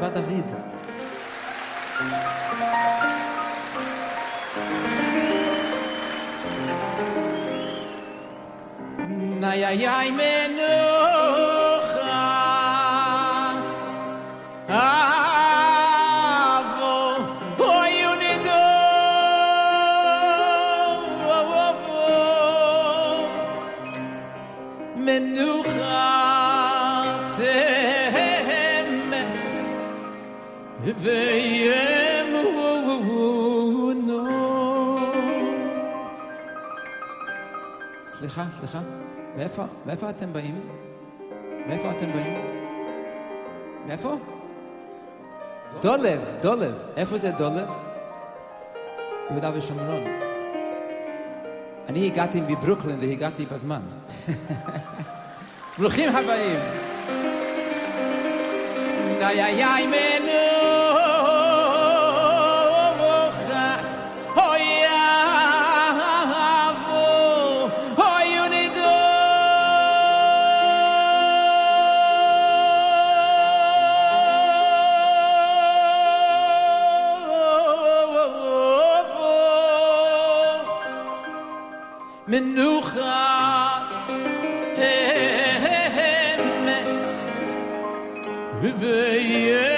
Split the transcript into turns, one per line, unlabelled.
acabar da vida. Nay, ai ai menu. Veyemuno סליחה, סליחה, מאיפה, מאיפה אתם באים? מאיפה אתם באים? מאיפה? דולב, דולב. איפה זה דולב? יהודה ושומרון. אני הגעתי מברוקלין והגעתי בזמן. ברוכים הבאים. איי איי איי מנוחס אמס ויהיה